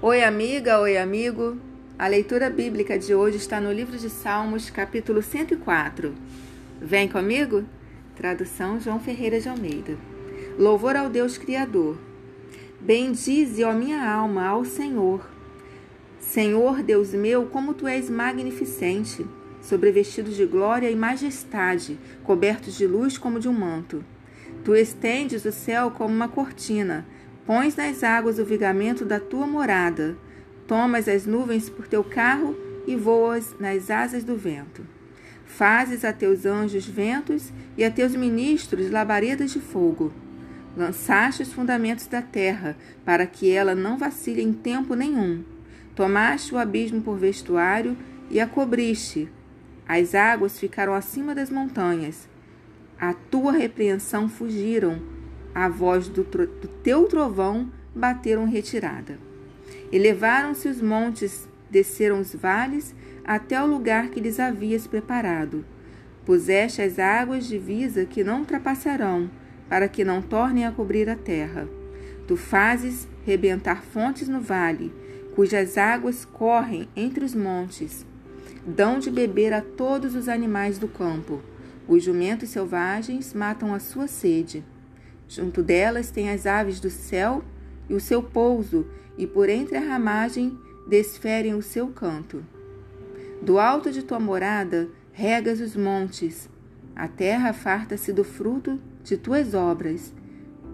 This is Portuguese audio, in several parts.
Oi, amiga, oi, amigo. A leitura bíblica de hoje está no livro de Salmos, capítulo 104. Vem comigo? Tradução João Ferreira de Almeida. Louvor ao Deus Criador. Bendize, ó minha alma, ao Senhor. Senhor Deus meu, como tu és magnificente, sobrevestido de glória e majestade, cobertos de luz como de um manto. Tu estendes o céu como uma cortina Pões nas águas o vigamento da tua morada, tomas as nuvens por teu carro e voas nas asas do vento. Fazes a teus anjos ventos e a teus ministros labaredas de fogo. Lançaste os fundamentos da terra, para que ela não vacile em tempo nenhum. Tomaste o abismo por vestuário e a cobriste. As águas ficaram acima das montanhas. A tua repreensão fugiram a voz do, do teu trovão bateram retirada. Elevaram-se os montes, desceram os vales, até o lugar que lhes havias preparado. Puseste as águas divisa que não ultrapassarão, para que não tornem a cobrir a terra. Tu fazes rebentar fontes no vale, cujas águas correm entre os montes. Dão de beber a todos os animais do campo. Os jumentos selvagens matam a sua sede. Junto delas tem as aves do céu e o seu pouso, e por entre a ramagem desferem o seu canto. Do alto de tua morada regas os montes, a terra farta-se do fruto de tuas obras.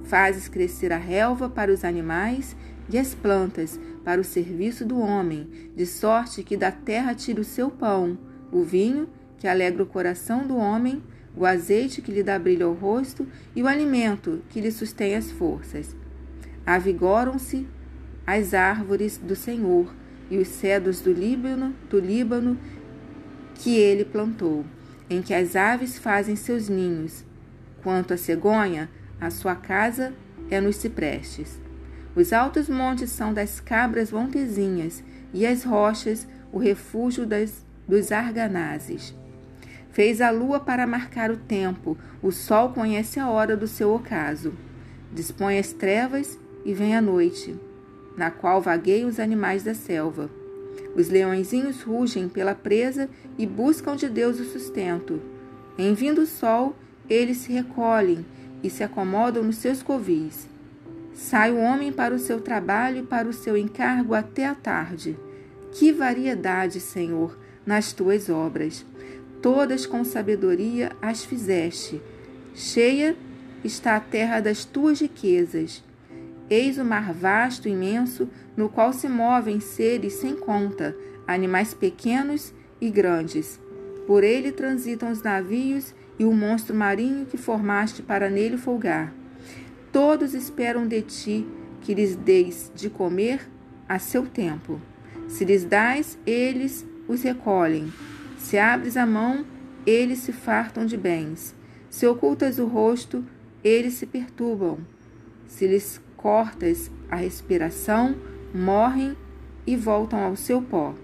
Fazes crescer a relva para os animais e as plantas para o serviço do homem, de sorte que da terra tira o seu pão, o vinho que alegra o coração do homem o azeite que lhe dá brilho ao rosto e o alimento que lhe sustém as forças. Avigoram-se as árvores do Senhor e os cedros do Líbano, do Líbano que ele plantou, em que as aves fazem seus ninhos. Quanto à cegonha, a sua casa é nos ciprestes. Os altos montes são das cabras montezinhas, e as rochas o refúgio das, dos arganazes. Fez a lua para marcar o tempo, o sol conhece a hora do seu ocaso. Dispõe as trevas e vem a noite, na qual vagueiam os animais da selva. Os leõezinhos rugem pela presa e buscam de Deus o sustento. Em vindo o sol, eles se recolhem e se acomodam nos seus covis. Sai o homem para o seu trabalho e para o seu encargo até a tarde. Que variedade, Senhor, nas tuas obras! Todas com sabedoria as fizeste. Cheia está a terra das tuas riquezas. Eis o mar vasto, imenso, no qual se movem seres sem conta, animais pequenos e grandes. Por ele transitam os navios e o monstro marinho que formaste para nele folgar. Todos esperam de ti que lhes deis de comer a seu tempo. Se lhes dás, eles os recolhem. Se abres a mão, eles se fartam de bens. Se ocultas o rosto, eles se perturbam. Se lhes cortas a respiração, morrem e voltam ao seu pó.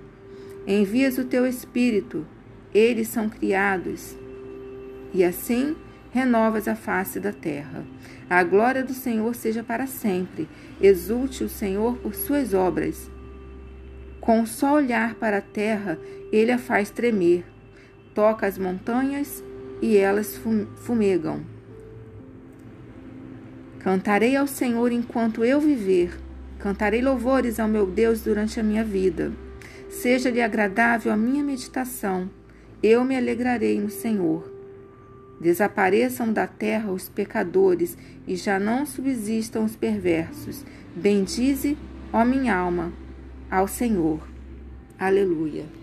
Envias o teu espírito, eles são criados. E assim renovas a face da terra. A glória do Senhor seja para sempre. Exulte o Senhor por suas obras. Com só olhar para a terra, ele a faz tremer. Toca as montanhas e elas fumegam. Cantarei ao Senhor enquanto eu viver. Cantarei louvores ao meu Deus durante a minha vida. Seja-lhe agradável a minha meditação. Eu me alegrarei no Senhor. Desapareçam da terra os pecadores e já não subsistam os perversos. Bendize, ó minha alma, ao Senhor. Aleluia.